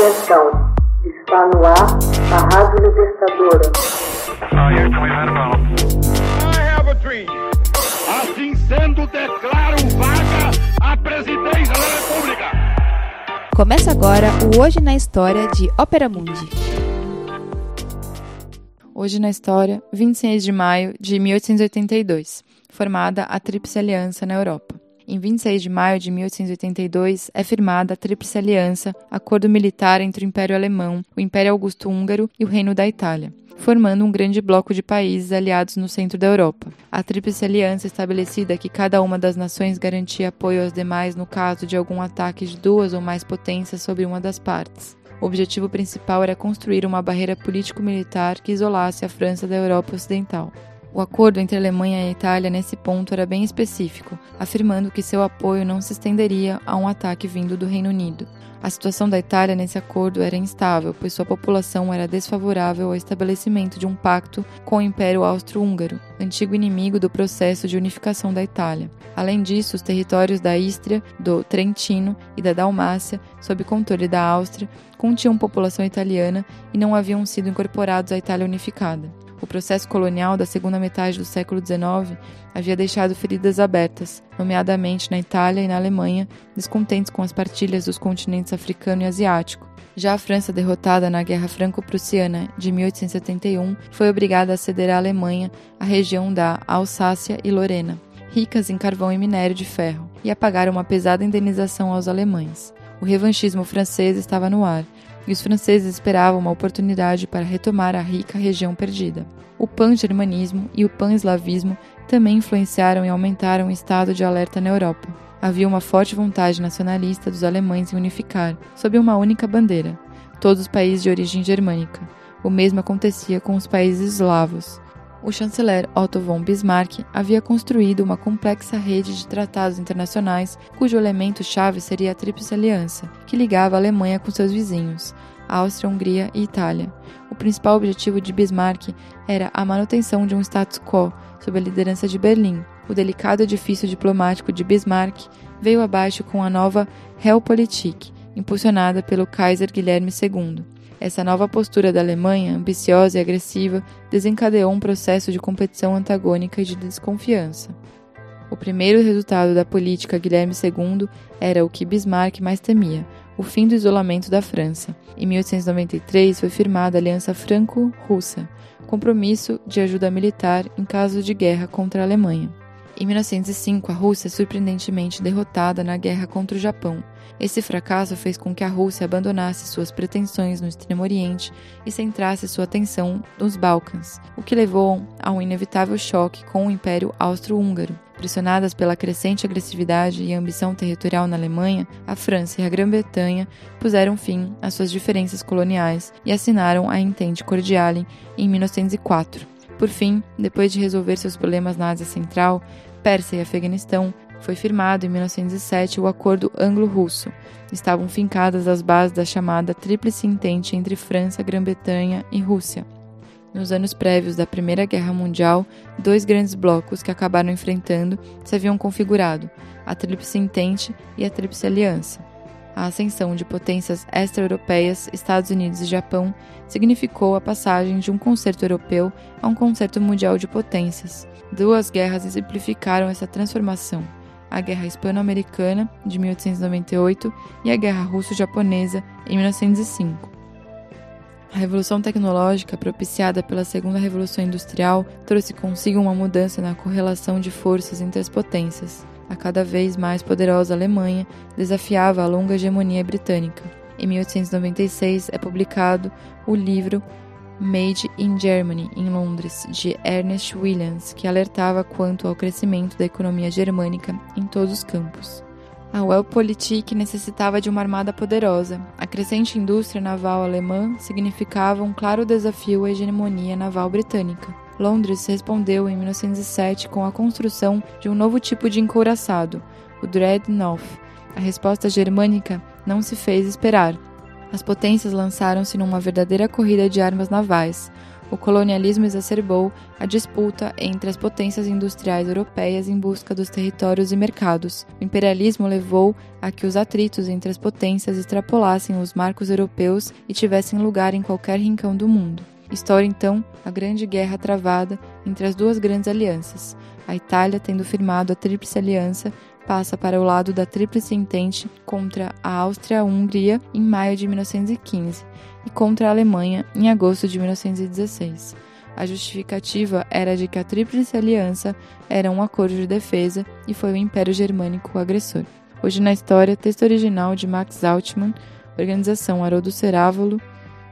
Atenção, está no ar a Rádio Libertadora. Assim sendo, declaro vaga a presidência da República. Começa agora o Hoje na História de Ópera Mundi. Hoje na História, 26 de maio de 1882, formada a Tríplice Aliança na Europa. Em 26 de maio de 1882, é firmada a Tríplice Aliança, acordo militar entre o Império Alemão, o Império Augusto-Húngaro e o Reino da Itália, formando um grande bloco de países aliados no centro da Europa. A Tríplice Aliança estabelecida que cada uma das nações garantia apoio às demais no caso de algum ataque de duas ou mais potências sobre uma das partes. O objetivo principal era construir uma barreira político-militar que isolasse a França da Europa Ocidental. O acordo entre a Alemanha e a Itália nesse ponto era bem específico, afirmando que seu apoio não se estenderia a um ataque vindo do Reino Unido. A situação da Itália nesse acordo era instável, pois sua população era desfavorável ao estabelecimento de um pacto com o Império Austro-Húngaro, antigo inimigo do processo de unificação da Itália. Além disso, os territórios da Ístria, do Trentino e da Dalmácia, sob controle da Áustria, continham população italiana e não haviam sido incorporados à Itália unificada. O processo colonial da segunda metade do século XIX havia deixado feridas abertas, nomeadamente na Itália e na Alemanha, descontentes com as partilhas dos continentes africano e asiático. Já a França, derrotada na Guerra Franco-Prussiana de 1871, foi obrigada a ceder à Alemanha a região da Alsácia e Lorena, ricas em carvão e minério de ferro, e a pagar uma pesada indenização aos alemães. O revanchismo francês estava no ar, e os franceses esperavam uma oportunidade para retomar a rica região perdida. O pan-germanismo e o pan-eslavismo também influenciaram e aumentaram o estado de alerta na Europa. Havia uma forte vontade nacionalista dos alemães em unificar, sob uma única bandeira, todos os países de origem germânica. O mesmo acontecia com os países eslavos. O chanceler Otto von Bismarck havia construído uma complexa rede de tratados internacionais cujo elemento-chave seria a Tríplice Aliança, que ligava a Alemanha com seus vizinhos, Áustria, Hungria e Itália. O principal objetivo de Bismarck era a manutenção de um status quo sob a liderança de Berlim. O delicado edifício diplomático de Bismarck veio abaixo com a nova Realpolitik, impulsionada pelo Kaiser Guilherme II. Essa nova postura da Alemanha, ambiciosa e agressiva, desencadeou um processo de competição antagônica e de desconfiança. O primeiro resultado da política Guilherme II era o que Bismarck mais temia, o fim do isolamento da França. Em 1893 foi firmada a Aliança Franco-Russa, compromisso de ajuda militar em caso de guerra contra a Alemanha. Em 1905, a Rússia é surpreendentemente derrotada na guerra contra o Japão. Esse fracasso fez com que a Rússia abandonasse suas pretensões no Extremo Oriente e centrasse sua atenção nos Balcãs, o que levou a um inevitável choque com o Império Austro-Húngaro. Pressionadas pela crescente agressividade e ambição territorial na Alemanha, a França e a Grã-Bretanha puseram fim às suas diferenças coloniais e assinaram a Entente Cordiale em 1904. Por fim, depois de resolver seus problemas na Ásia Central, Pérsia e Afeganistão, foi firmado em 1907 o Acordo Anglo-Russo. Estavam fincadas as bases da chamada Tríplice Entente entre França, Grã-Bretanha e Rússia. Nos anos prévios da Primeira Guerra Mundial, dois grandes blocos que acabaram enfrentando se haviam configurado: a Tríplice Entente e a Tríplice Aliança. A ascensão de potências extra-europeias, Estados Unidos e Japão, significou a passagem de um concerto europeu a um concerto mundial de potências. Duas guerras exemplificaram essa transformação: a Guerra Hispano-Americana, de 1898, e a Guerra Russo-Japonesa, em 1905. A revolução tecnológica propiciada pela Segunda Revolução Industrial trouxe consigo uma mudança na correlação de forças entre as potências. A cada vez mais poderosa Alemanha desafiava a longa hegemonia britânica. Em 1896 é publicado o livro Made in Germany, em Londres, de Ernest Williams, que alertava quanto ao crescimento da economia germânica em todos os campos. A Weltpolitik necessitava de uma armada poderosa. A crescente indústria naval alemã significava um claro desafio à hegemonia naval britânica. Londres respondeu em 1907 com a construção de um novo tipo de encouraçado, o Dreadnought. A resposta germânica não se fez esperar. As potências lançaram-se numa verdadeira corrida de armas navais. o colonialismo exacerbou a disputa entre as potências industriais europeias em busca dos territórios e mercados. O imperialismo levou a que os atritos entre as potências extrapolassem os marcos europeus e tivessem lugar em qualquer rincão do mundo. História então a grande guerra travada entre as duas grandes alianças. A Itália, tendo firmado a Tríplice Aliança, passa para o lado da Tríplice Entente contra a Áustria-Hungria em maio de 1915 e contra a Alemanha em agosto de 1916. A justificativa era de que a Tríplice Aliança era um acordo de defesa e foi o Império Germânico o agressor. Hoje na história, texto original de Max Altman, organização Haroldo Cerávolo,